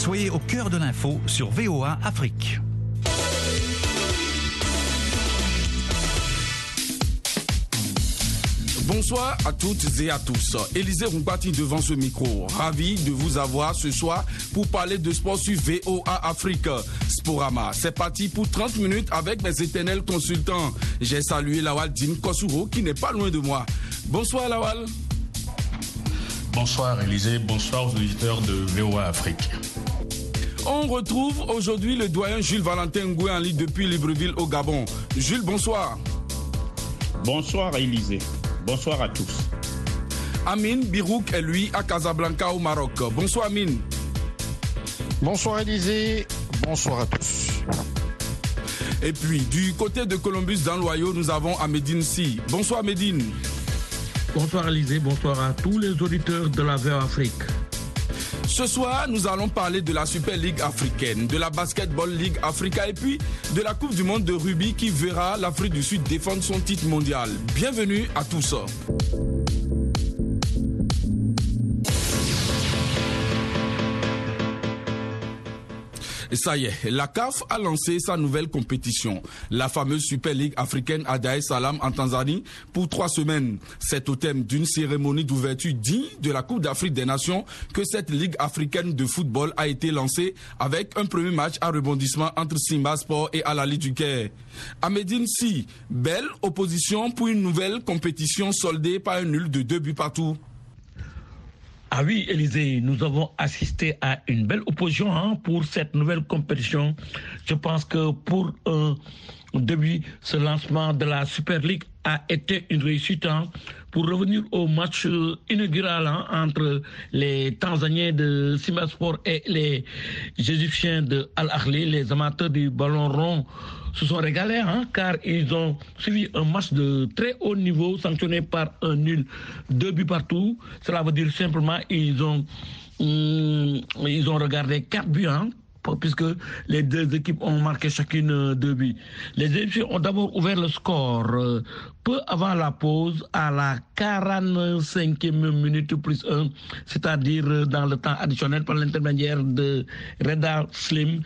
Soyez au cœur de l'info sur VOA Afrique. Bonsoir à toutes et à tous. Élisée Roubati devant ce micro. Ravi de vous avoir ce soir pour parler de sport sur VOA Afrique. Sporama, c'est parti pour 30 minutes avec mes éternels consultants. J'ai salué Lawal Dim Kosuro qui n'est pas loin de moi. Bonsoir Lawal. Bonsoir Élisée, bonsoir aux auditeurs de VOA Afrique. On retrouve aujourd'hui le doyen Jules Valentin Ngoué en ligne depuis Libreville au Gabon. Jules, bonsoir. Bonsoir Élisée. Bonsoir à tous. Amine Birouk est lui à Casablanca au Maroc. Bonsoir Amine. Bonsoir Élisée. Bonsoir à tous. Et puis, du côté de Columbus dans l'Ohio, nous avons Amédine Si. Bonsoir Amédine. Bonsoir Élisée, bonsoir à tous les auditeurs de la VOA Afrique. Ce soir, nous allons parler de la Super League africaine, de la Basketball League Africa et puis de la Coupe du monde de rugby qui verra l'Afrique du Sud défendre son titre mondial. Bienvenue à tous. Ça y est, la CAF a lancé sa nouvelle compétition, la fameuse Super League africaine à Dar es en Tanzanie pour trois semaines. C'est au thème d'une cérémonie d'ouverture digne de la Coupe d'Afrique des Nations que cette Ligue africaine de football a été lancée avec un premier match à rebondissement entre Simba Sport et Alali du Caire. À Si, belle opposition pour une nouvelle compétition soldée par un nul de deux buts partout. Ah oui, Élisée, nous avons assisté à une belle opposition hein, pour cette nouvelle compétition. Je pense que pour un début, ce lancement de la Super League a été une réussite. Hein, pour revenir au match inaugural hein, entre les Tanzaniens de Simbasport et les Égyptiens de Al-Ahli, les amateurs du ballon rond se sont régalés hein, car ils ont suivi un match de très haut niveau sanctionné par un nul, deux buts partout. Cela veut dire simplement ils ont hum, ils ont regardé quatre buts puisque les deux équipes ont marqué chacune deux buts. Les Égyptiens ont d'abord ouvert le score euh, peu avant la pause à la 45e minute plus 1, c'est-à-dire dans le temps additionnel par l'intermédiaire de Reda Slim.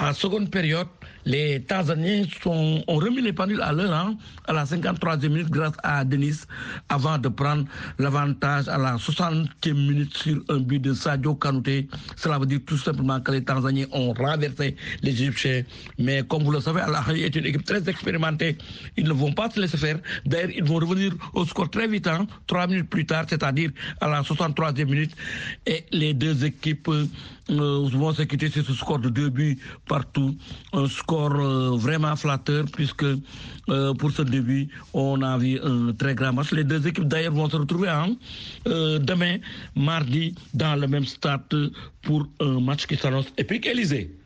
En seconde période, les Tanzaniens ont remis les pendules à l'heure hein, à la 53e minute grâce à Denis avant de prendre l'avantage à la 60e minute sur un but de Sadio Kanouté. Cela veut dire tout simplement que les Tanzaniens ont renversé les Égyptiens. Mais comme vous le savez, Allah est une équipe très expérimentée. Ils ne vont pas se laisser faire. D'ailleurs, ils vont revenir au score très vite, hein, trois minutes plus tard, c'est-à-dire à la 63e minute. Et les deux équipes euh, vont se quitter sur ce score de deux buts partout. Un score euh, vraiment flatteur puisque euh, pour ce début, on a vu un très grand match. Les deux équipes d'ailleurs vont se retrouver hein, euh, demain, mardi, dans le même stade pour un match qui s'annonce épique. Élysée.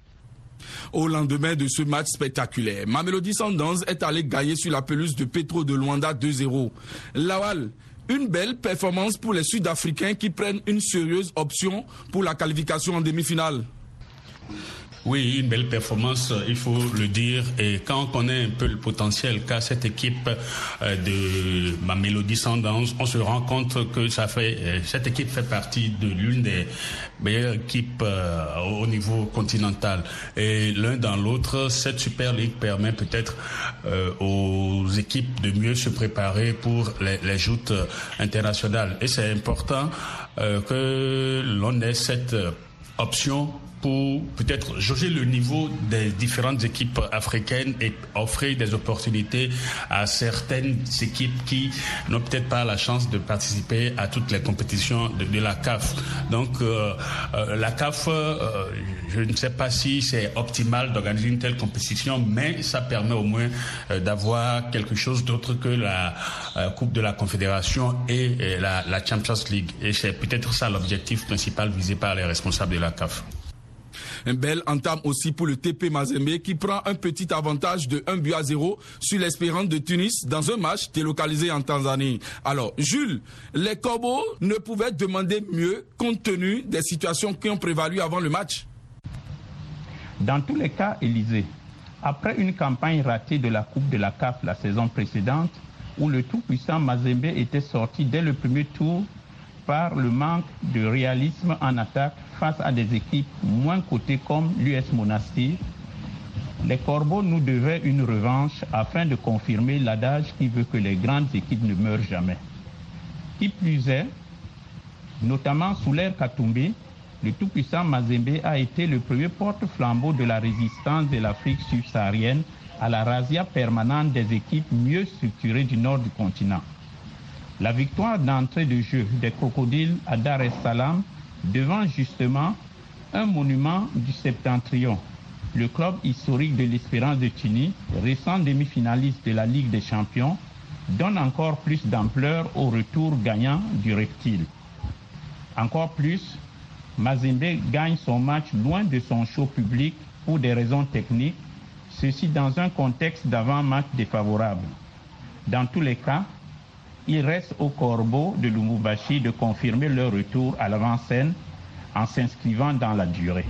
Au lendemain de ce match spectaculaire, Mamelody Sundowns est allé gagner sur la pelouse de Petro de Luanda 2-0. Lawal, une belle performance pour les Sud-Africains qui prennent une sérieuse option pour la qualification en demi-finale. Oui, une belle performance, il faut le dire. Et quand on connaît un peu le potentiel qu'a cette équipe euh, de ma Mélodie Sundance, on se rend compte que ça fait, euh, cette équipe fait partie de l'une des meilleures équipes euh, au niveau continental. Et l'un dans l'autre, cette Super League permet peut-être aux équipes de mieux se préparer pour les joutes internationales. Et c'est important que l'on ait cette option pour peut-être jauger le niveau des différentes équipes africaines et offrir des opportunités à certaines équipes qui n'ont peut-être pas la chance de participer à toutes les compétitions de, la CAF. Donc euh, euh, la CAF, euh, je ne sais pas si c'est optimal d'organiser une telle compétition, mais ça permet au moins d'avoir quelque chose d'autre que la Coupe de la Confédération et, la, la Champions League. Et c'est peut-être ça l'objectif principal visé par les responsables de la CAF. Un bel entame aussi pour le TP Mazembe qui prend un petit avantage de 1 but à 0 sur l'Espérance de Tunis dans un match délocalisé en Tanzanie. Alors, Jules, les Corbeaux ne pouvaient demander mieux compte tenu des situations qui ont prévalu avant le match Dans tous les cas, Élysée, après une campagne ratée de la Coupe de la CAF la saison précédente, où le tout-puissant Mazembe était sorti dès le premier tour par le manque de réalisme en attaque face à des équipes moins cotées comme l'US Monastir, les Corbeaux nous devaient une revanche afin de confirmer l'adage qui veut que les grandes équipes ne meurent jamais. Qui plus est, notamment sous l'ère Katumbi, le tout-puissant Mazembe a été le premier porte-flambeau de la résistance de l'Afrique subsaharienne à la razzia permanente des équipes mieux structurées du nord du continent. La victoire d'entrée de jeu des crocodiles à Dar es Salaam devant justement un monument du septentrion, le club historique de l'Espérance de Tunis, récent demi-finaliste de la Ligue des Champions, donne encore plus d'ampleur au retour gagnant du reptile. Encore plus, Mazembe gagne son match loin de son show public pour des raisons techniques, ceci dans un contexte d'avant-match défavorable. Dans tous les cas, il reste au corbeau de Lumumbashi de confirmer leur retour à l'avant-scène en s'inscrivant dans la durée.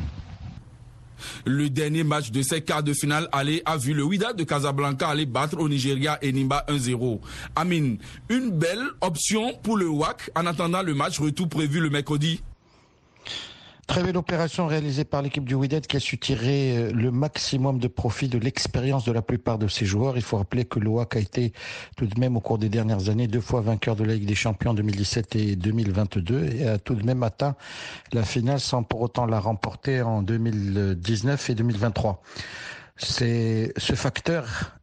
Le dernier match de ces quarts de finale aller a vu le Wydad de Casablanca aller battre au Nigeria et Nimba 1-0. Amine, une belle option pour le WAC en attendant le match retour prévu le mercredi. Très belle opération réalisée par l'équipe du Wydad qui a su tirer euh, le maximum de profit de l'expérience de la plupart de ses joueurs. Il faut rappeler que l'OAC a été tout de même au cours des dernières années deux fois vainqueur de la Ligue des Champions en 2017 et 2022 et a tout de même atteint la finale sans pour autant la remporter en 2019 et 2023. C'est ce facteur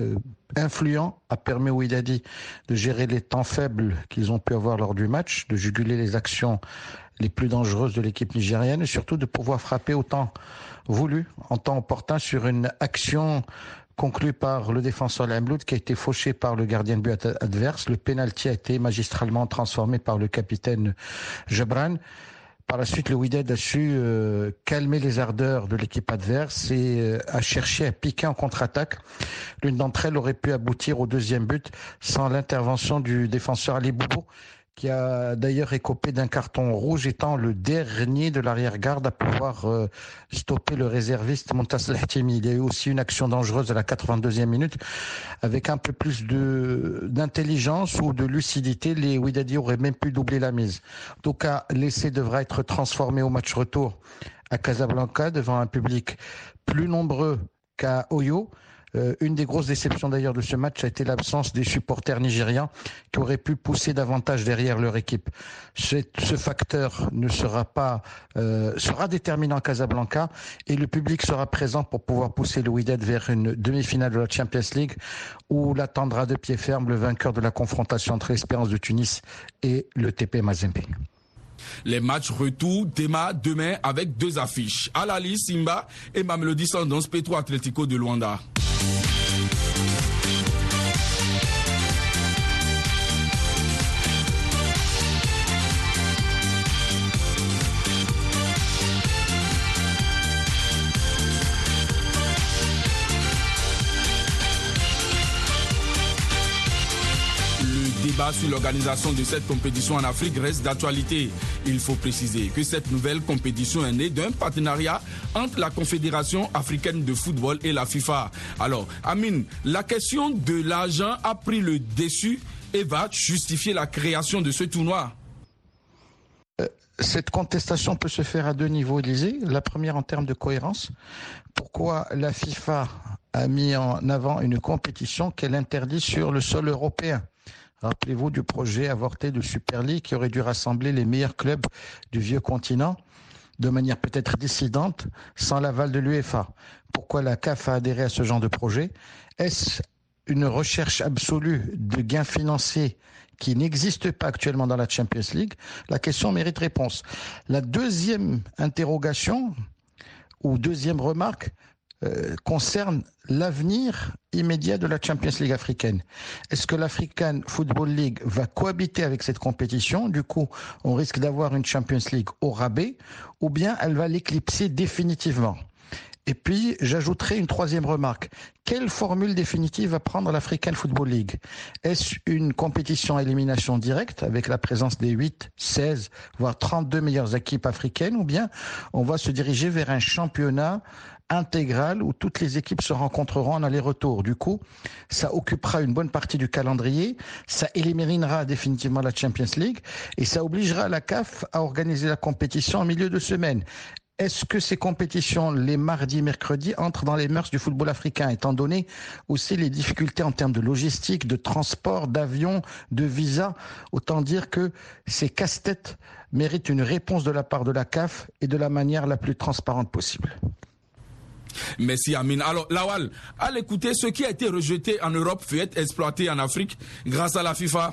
euh, influent a permis au Wydadi de gérer les temps faibles qu'ils ont pu avoir lors du match, de juguler les actions les plus dangereuses de l'équipe nigérienne et surtout de pouvoir frapper autant voulu, en temps opportun, sur une action conclue par le défenseur Lemloud qui a été fauché par le gardien de but adverse. Le pénalty a été magistralement transformé par le capitaine Jebran. Par la suite, le Wydad a su euh, calmer les ardeurs de l'équipe adverse et euh, a cherché à piquer en contre-attaque. L'une d'entre elles aurait pu aboutir au deuxième but sans l'intervention du défenseur Ali Boubou qui a d'ailleurs écopé d'un carton rouge, étant le dernier de l'arrière-garde à pouvoir euh, stopper le réserviste Montas Lahtimi. Il y a eu aussi une action dangereuse à la 82e minute. Avec un peu plus d'intelligence ou de lucidité, les Ouidadi auraient même pu doubler la mise. Cas, l'essai devra être transformé au match retour à Casablanca devant un public plus nombreux qu'à Oyo. Euh, une des grosses déceptions d'ailleurs de ce match a été l'absence des supporters nigérians qui auraient pu pousser davantage derrière leur équipe. Ce, facteur ne sera pas euh, sera déterminant à Casablanca et le public sera présent pour pouvoir pousser le Wydad vers une demi-finale de la Champions League où l'attendra de pied ferme le vainqueur de la confrontation entre l'Espérance de Tunis et le TP Mazembe. Les matchs retour demain avec deux affiches. Alali Simba et Mamelodi Sundowns Petro Atlético de Luanda. Bye. Sur l'organisation de cette compétition en Afrique reste d'actualité. Il faut préciser que cette nouvelle compétition est née d'un partenariat entre la Confédération africaine de football et la FIFA. Alors, Amine, la question de l'argent a pris le dessus et va justifier la création de ce tournoi. Euh, cette contestation peut se faire à deux niveaux, Élysée. La première en termes de cohérence. Pourquoi la FIFA a mis en avant une compétition qu'elle interdit sur le sol européen? Rappelez-vous du projet avorté de Super League qui aurait dû rassembler les meilleurs clubs du vieux continent de manière peut-être dissidente sans l'aval de l'UEFA. Pourquoi la CAF a adhéré à ce genre de projet? Est-ce une recherche absolue de gains financiers qui n'existe pas actuellement dans la Champions League? La question mérite réponse. La deuxième interrogation ou deuxième remarque euh, concerne l'avenir immédiat de la Champions League africaine. Est-ce que l'African Football League va cohabiter avec cette compétition? Du coup, on risque d'avoir une Champions League au rabais, ou bien elle va l'éclipser définitivement? Et puis, j'ajouterai une troisième remarque. Quelle formule définitive va prendre l'African Football League? Est-ce une compétition à élimination directe avec la présence des 8, 16, voire 32 meilleures équipes africaines ou bien on va se diriger vers un championnat intégral où toutes les équipes se rencontreront en aller-retour? Du coup, ça occupera une bonne partie du calendrier, ça éliminera définitivement la Champions League et ça obligera la CAF à organiser la compétition en milieu de semaine. Est-ce que ces compétitions, les mardis, mercredis, entrent dans les mœurs du football africain, étant donné aussi les difficultés en termes de logistique, de transport, d'avion, de visa Autant dire que ces casse-têtes méritent une réponse de la part de la CAF et de la manière la plus transparente possible. Merci Amine. Alors Lawal, à l'écouter, ce qui a été rejeté en Europe peut être exploité en Afrique grâce à la FIFA.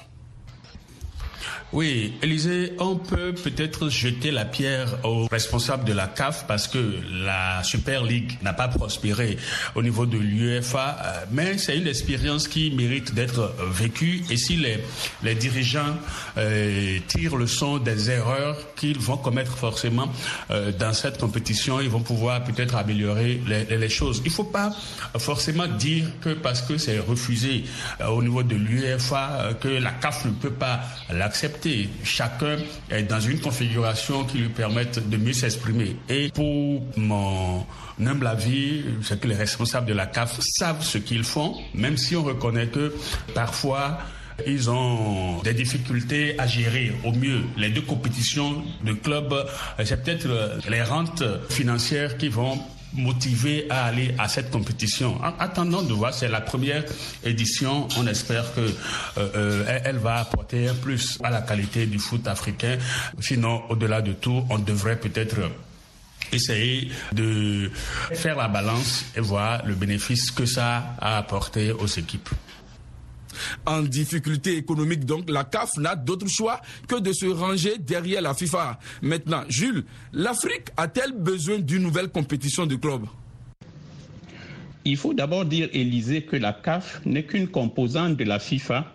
Oui, Élisée, on peut peut-être jeter la pierre aux responsables de la CAF parce que la Super League n'a pas prospéré au niveau de l'UEFA, euh, mais c'est une expérience qui mérite d'être vécue et si les, les dirigeants euh, tirent le son des erreurs qu'ils vont commettre forcément euh, dans cette compétition, ils vont pouvoir peut-être améliorer les, les, choses. Il ne faut pas forcément dire que parce que c'est refusé au niveau de l'UEFA que la CAF ne peut pas l'accepter Chacun est dans une configuration qui lui permette de mieux s'exprimer. Et pour mon humble avis, c'est que les responsables de la CAF savent ce qu'ils font, même si on reconnaît que parfois ils ont des difficultés à gérer au mieux les deux compétitions de clubs. C'est peut-être les rentes financières qui vont motivé à aller à cette compétition. En attendant de voir, c'est la première édition. On espère que euh, euh, elle va apporter un plus à la qualité du foot africain. Sinon, au-delà de tout, on devrait peut-être essayer de faire la balance et voir le bénéfice que ça a apporté aux équipes en difficulté économique. Donc la CAF n'a d'autre choix que de se ranger derrière la FIFA. Maintenant, Jules, l'Afrique a-t-elle besoin d'une nouvelle compétition de clubs Il faut d'abord dire, Élisée, que la CAF n'est qu'une composante de la FIFA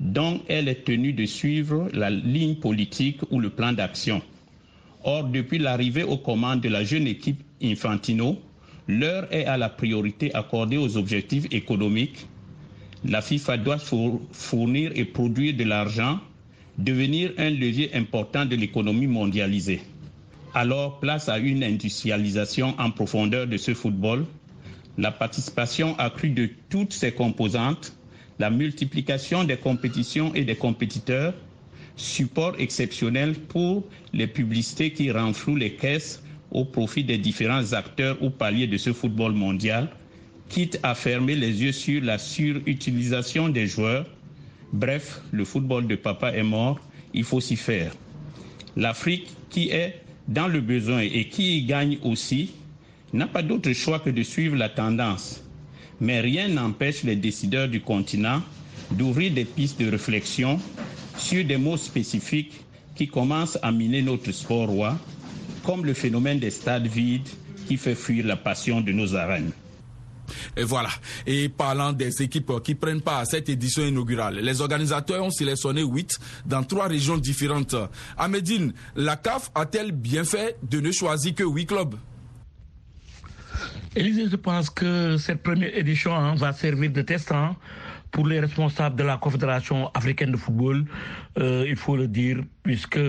dont elle est tenue de suivre la ligne politique ou le plan d'action. Or, depuis l'arrivée aux commandes de la jeune équipe Infantino, l'heure est à la priorité accordée aux objectifs économiques la FIFA doit fournir et produire de l'argent, devenir un levier important de l'économie mondialisée. Alors, place à une industrialisation en profondeur de ce football, la participation accrue de toutes ses composantes, la multiplication des compétitions et des compétiteurs, support exceptionnel pour les publicités qui renflouent les caisses au profit des différents acteurs ou paliers de ce football mondial, quitte à fermer les yeux sur la surutilisation des joueurs. Bref, le football de papa est mort, il faut s'y faire. L'Afrique, qui est dans le besoin et qui y gagne aussi, n'a pas d'autre choix que de suivre la tendance. Mais rien n'empêche les décideurs du continent d'ouvrir des pistes de réflexion sur des mots spécifiques qui commencent à miner notre sport roi, comme le phénomène des stades vides qui fait fuir la passion de nos arènes. Et voilà. Et parlant des équipes qui prennent part à cette édition inaugurale, les organisateurs ont sélectionné huit dans trois régions différentes. À la CAF a-t-elle bien fait de ne choisir que huit clubs? Élisée, je pense que cette première édition hein, va servir de test hein, pour les responsables de la Confédération africaine de football. Euh, il faut le dire, puisque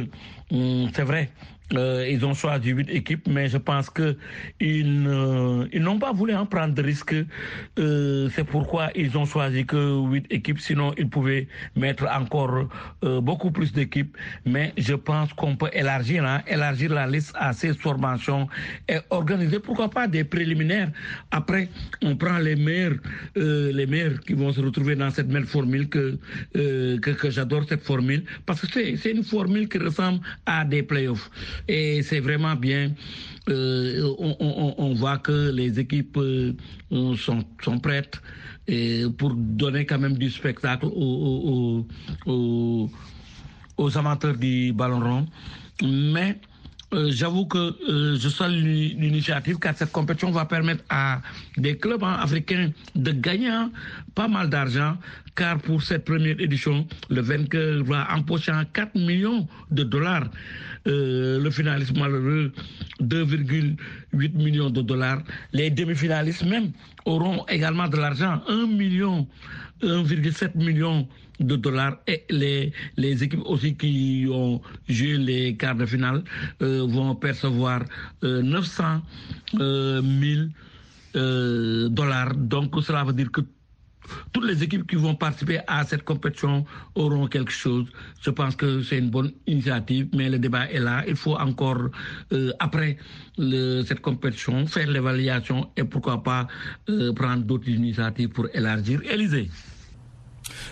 hum, c'est vrai, euh, ils ont choisi huit équipes, mais je pense que ils, ils n'ont pas voulu en prendre de risques. Euh, c'est pourquoi ils ont choisi que huit équipes. Sinon, ils pouvaient mettre encore euh, beaucoup plus d'équipes. Mais je pense qu'on peut élargir, hein, élargir la liste à ces formations et organiser, pourquoi pas, des préliminaires. Après, on prend les meilleurs, euh, les meilleurs qui vont se retrouver dans cette même formule que euh, que, que j'adore cette formule parce que c'est une formule qui ressemble à des playoffs. Et c'est vraiment bien. Euh, on, voit que les équipes euh, sont, sont, prêtes pour donner quand même du spectacle aux, aux, aux, aux amateurs du ballon rond. Mais euh, j'avoue que euh, je salue l'initiative car cette compétition va permettre à des clubs hein, africains de gagner hein, pas mal d'argent car pour cette première édition, le vainqueur va empocher 4 millions de dollars. Euh, le finaliste malheureux, 2,8 millions de dollars. Les demi-finalistes même auront également de l'argent, 1 million, 1,7 million de dollars et les, les équipes aussi qui ont joué les quarts de finale euh, vont percevoir 900 000 dollars. Donc cela veut dire que toutes les équipes qui vont participer à cette compétition auront quelque chose. Je pense que c'est une bonne initiative, mais le débat est là. Il faut encore, euh, après cette compétition, faire l'évaluation et pourquoi pas euh, prendre d'autres initiatives pour élargir. Élysée.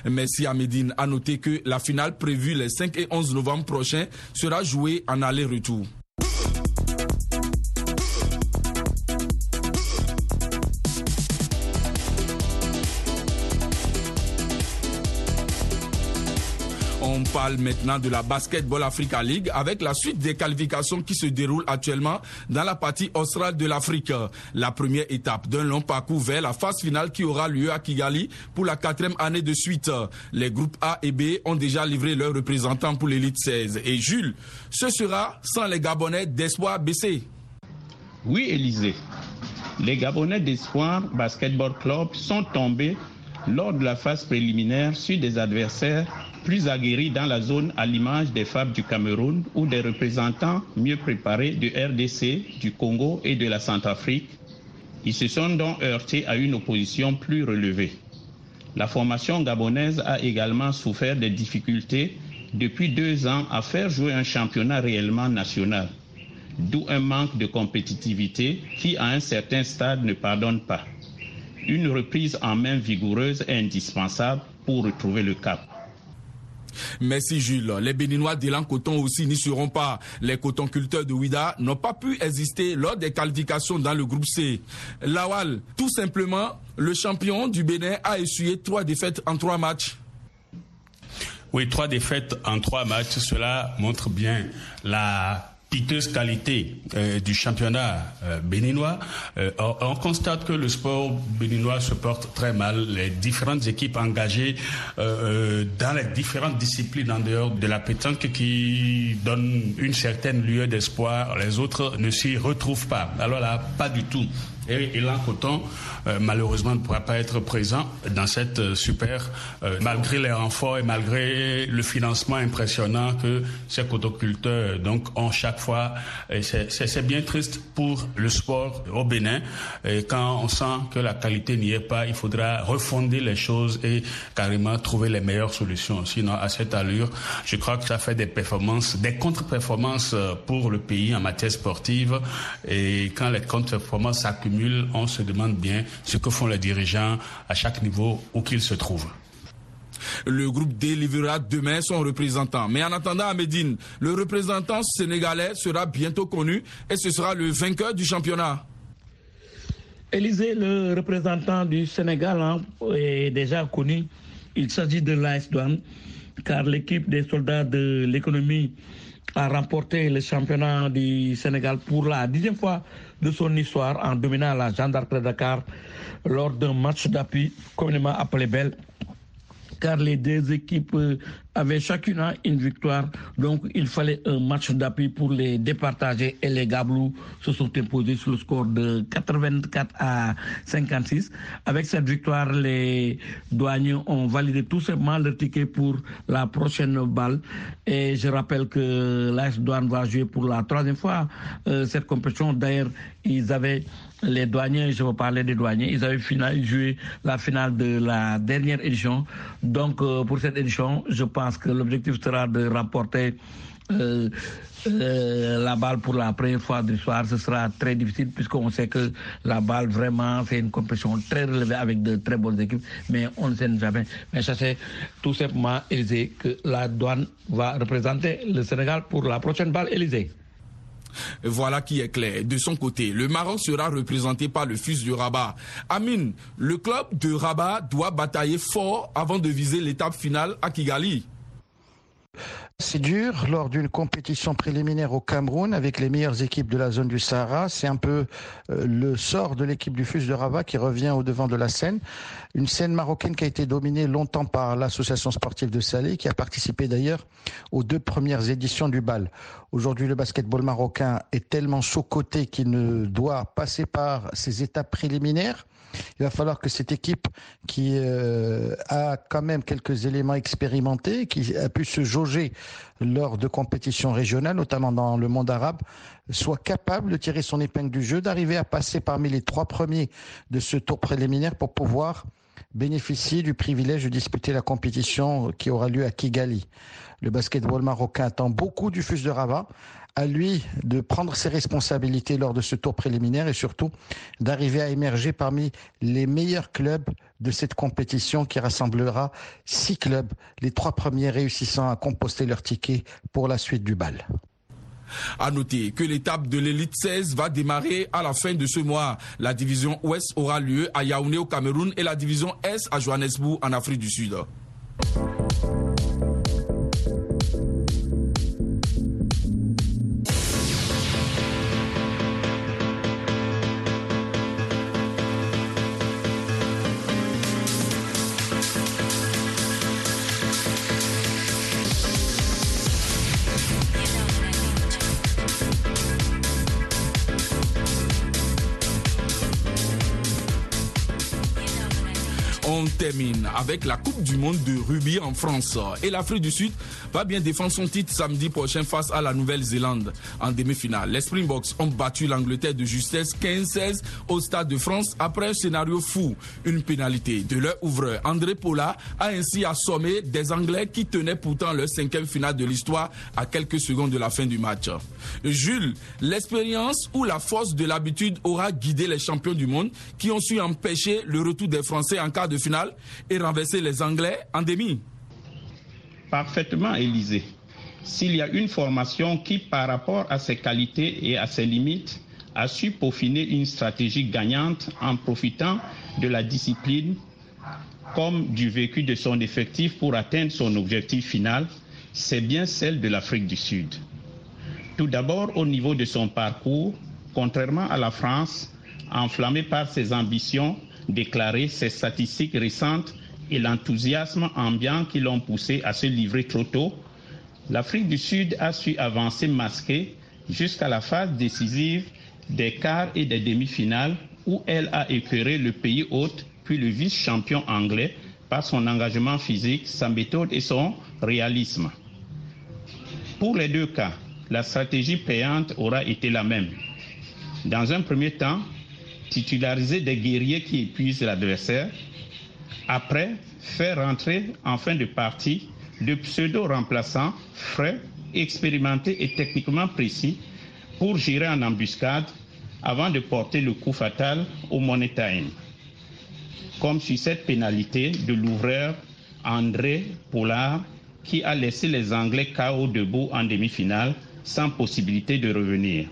Merci à Médine. À noter que la finale prévue les 5 et 11 novembre prochains sera jouée en aller-retour. On parle maintenant de la Basketball Africa League avec la suite des qualifications qui se déroulent actuellement dans la partie australe de l'Afrique. La première étape d'un long parcours vers la phase finale qui aura lieu à Kigali pour la quatrième année de suite. Les groupes A et B ont déjà livré leurs représentants pour l'élite 16. Et Jules, ce sera sans les Gabonais d'espoir BC. Oui, Élisée. Les Gabonais d'espoir Basketball Club sont tombés lors de la phase préliminaire sur des adversaires plus aguerris dans la zone à l'image des FAB du Cameroun ou des représentants mieux préparés du RDC, du Congo et de la Centrafrique. Ils se sont donc heurtés à une opposition plus relevée. La formation gabonaise a également souffert des difficultés depuis deux ans à faire jouer un championnat réellement national, d'où un manque de compétitivité qui, à un certain stade, ne pardonne pas. Une reprise en main vigoureuse est indispensable pour retrouver le cap. Merci Jules. Les Béninois d'Elan Coton aussi n'y seront pas. Les cotonculteurs de Ouida n'ont pas pu exister lors des qualifications dans le groupe C. Lawal, tout simplement, le champion du Bénin a essuyé trois défaites en trois matchs. Oui, trois défaites en trois matchs, cela montre bien la piteuse qualité euh, du championnat euh, béninois, euh, on, on, constate que le sport béninois se porte très mal. Les différentes équipes engagées dans les différentes disciplines en dehors de la pétanque qui donnent une certaine lueur d'espoir, les autres ne s'y retrouvent pas. Alors là, pas du tout. Et Elan Coton, euh, malheureusement, ne pourra pas être présent dans cette euh, super, euh, malgré les renforts et malgré le financement impressionnant que ces cotoculteurs donc ont chaque fois. C'est bien triste pour le sport au Bénin. Et quand on sent que la qualité n'y est pas, il faudra refonder les choses et carrément trouver les meilleures solutions. Sinon, à cette allure, je crois que ça fait des performances, des contre-performances pour le pays en matière sportive. Et quand les contre-performances s'accumulent, on se demande bien ce que font les dirigeants à chaque niveau où qu'ils se trouvent. Le groupe délivrera demain son représentant. Mais en attendant à Médine, le représentant sénégalais sera bientôt connu et ce sera le vainqueur du championnat. Élisée, le représentant du Sénégal hein, est déjà connu. Il s'agit de l'AS Douane, car l'équipe des soldats de l'économie a remporté le championnat du Sénégal pour la dixième fois de son histoire en dominant la gendarme de Dakar lors d'un match d'appui communément appelé Belle car les deux équipes avaient chacune une victoire. Donc, il fallait un match d'appui pour les départager et les Gablous se sont imposés sur le score de 84 à 56. Avec cette victoire, les douaniers ont validé tout simplement le ticket pour la prochaine balle. Et je rappelle que l'AS Douane va jouer pour la troisième fois euh, cette compétition. D'ailleurs, ils avaient les douaniers, je veux parler des douaniers, ils avaient final, joué la finale de la dernière édition. Donc, euh, pour cette édition, je pense que l'objectif sera de rapporter euh, euh, la balle pour la première fois de l'histoire. Ce sera très difficile puisqu'on sait que la balle, vraiment, c'est une compétition très relevée avec de très bonnes équipes, mais on ne sait jamais. Mais ça, c'est tout simplement, Élysée, que la douane va représenter le Sénégal pour la prochaine balle, Élysée. Voilà qui est clair. De son côté, le Maroc sera représenté par le fils du Rabat. Amine, le club de Rabat doit batailler fort avant de viser l'étape finale à Kigali. C'est dur lors d'une compétition préliminaire au Cameroun avec les meilleures équipes de la zone du Sahara. C'est un peu euh, le sort de l'équipe du FUS de Rabat qui revient au devant de la scène. Une scène marocaine qui a été dominée longtemps par l'association sportive de Salé, qui a participé d'ailleurs aux deux premières éditions du bal. Aujourd'hui, le basketball marocain est tellement sous-coté qu'il ne doit passer par ces étapes préliminaires. Il va falloir que cette équipe qui euh, a quand même quelques éléments expérimentés, qui a pu se jauger lors de compétitions régionales, notamment dans le monde arabe, soit capable de tirer son épingle du jeu, d'arriver à passer parmi les trois premiers de ce tour préliminaire pour pouvoir bénéficier du privilège de disputer la compétition qui aura lieu à Kigali. Le basketball marocain attend beaucoup du FUS de Rabat à lui de prendre ses responsabilités lors de ce tour préliminaire et surtout d'arriver à émerger parmi les meilleurs clubs de cette compétition qui rassemblera six clubs, les trois premiers réussissant à composter leur ticket pour la suite du bal. À noter que l'étape de l'élite 16 va démarrer à la fin de ce mois. La division Ouest aura lieu à Yaoundé au Cameroun et la division Est à Johannesburg en Afrique du Sud. Termine avec la Coupe du Monde de rugby en France. Et l'Afrique du Sud va bien défendre son titre samedi prochain face à la Nouvelle-Zélande en demi-finale. Les Springboks ont battu l'Angleterre de justesse 15-16 au Stade de France après un scénario fou. Une pénalité de leur ouvreur André Paula a ainsi assommé des Anglais qui tenaient pourtant leur cinquième finale de l'histoire à quelques secondes de la fin du match. Jules, l'expérience ou la force de l'habitude aura guidé les champions du monde qui ont su empêcher le retour des Français en cas de finale et renverser les Anglais en demi. Parfaitement, Élisée. S'il y a une formation qui, par rapport à ses qualités et à ses limites, a su peaufiner une stratégie gagnante en profitant de la discipline comme du vécu de son effectif pour atteindre son objectif final, c'est bien celle de l'Afrique du Sud. Tout d'abord, au niveau de son parcours, contrairement à la France, enflammée par ses ambitions, déclaré ses statistiques récentes et l'enthousiasme ambiant qui l'ont poussé à se livrer trop tôt, l'Afrique du Sud a su avancer masquée jusqu'à la phase décisive des quarts et des demi-finales où elle a éclairé le pays hôte puis le vice-champion anglais par son engagement physique, sa méthode et son réalisme. Pour les deux cas, la stratégie payante aura été la même. Dans un premier temps, titulariser des guerriers qui épuisent l'adversaire. Après, faire rentrer en fin de partie de pseudo-remplaçants frais, expérimentés et techniquement précis pour gérer en embuscade avant de porter le coup fatal au Money. Comme sur cette pénalité de l'ouvreur André Pollard qui a laissé les Anglais KO debout en demi-finale sans possibilité de revenir.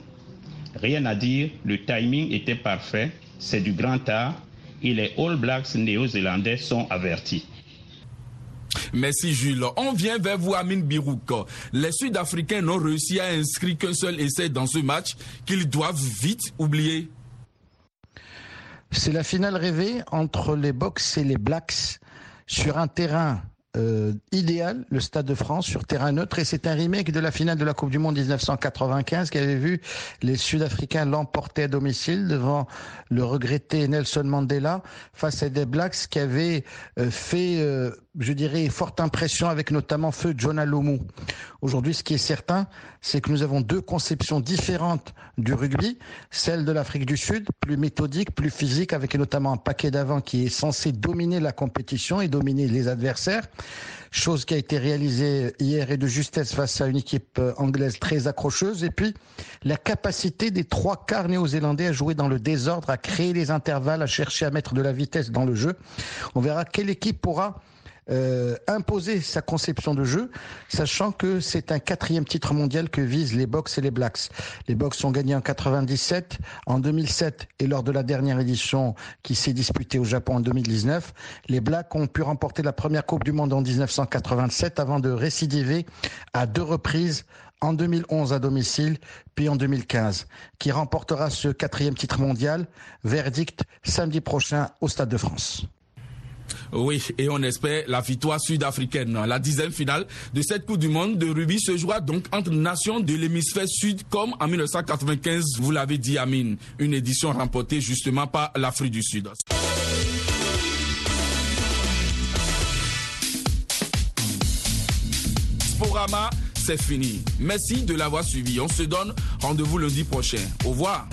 Rien à dire, le timing était parfait, c'est du grand art et les All Blacks néo-zélandais sont avertis. Merci Jules. On vient vers vous, Amin Birouk. Les Sud-Africains n'ont réussi à inscrire qu'un seul essai dans ce match qu'ils doivent vite oublier. C'est la finale rêvée entre les Box et les Blacks sur un terrain euh, idéal, le Stade de France sur terrain neutre, et c'est un remake de la finale de la Coupe du Monde 1995 qui avait vu les Sud-Africains l'emporter à domicile devant le regretté Nelson Mandela face à des Blacks qui avaient euh, fait, euh, je dirais, forte impression avec notamment feu John Alomou. Aujourd'hui, ce qui est certain, c'est que nous avons deux conceptions différentes du rugby, celle de l'Afrique du Sud, plus méthodique, plus physique, avec notamment un paquet d'avant qui est censé dominer la compétition et dominer les adversaires chose qui a été réalisée hier et de justesse face à une équipe euh, anglaise très accrocheuse. Et puis, la capacité des trois quarts néo-zélandais à jouer dans le désordre, à créer des intervalles, à chercher à mettre de la vitesse dans le jeu. On verra quelle équipe pourra euh, imposer sa conception de jeu, sachant que c'est un quatrième titre mondial que visent les Box et les Blacks. Les Box ont gagné en 97, en 2007 et lors de la dernière édition qui s'est disputée au Japon en 2019. Les Blacks ont pu remporter la première Coupe du Monde en 1987 avant de récidiver à deux reprises en 2011 à domicile, puis en 2015, qui remportera ce quatrième titre mondial? Verdict samedi prochain au Stade de France. Oui, et on espère la victoire sud-africaine. La dixième finale de cette Coupe du Monde de rugby se jouera donc entre nations de l'hémisphère sud comme en 1995, vous l'avez dit Amine, une édition remportée justement par l'Afrique du Sud. Sporama c'est fini. Merci de l'avoir suivi. On se donne rendez-vous lundi prochain. Au revoir.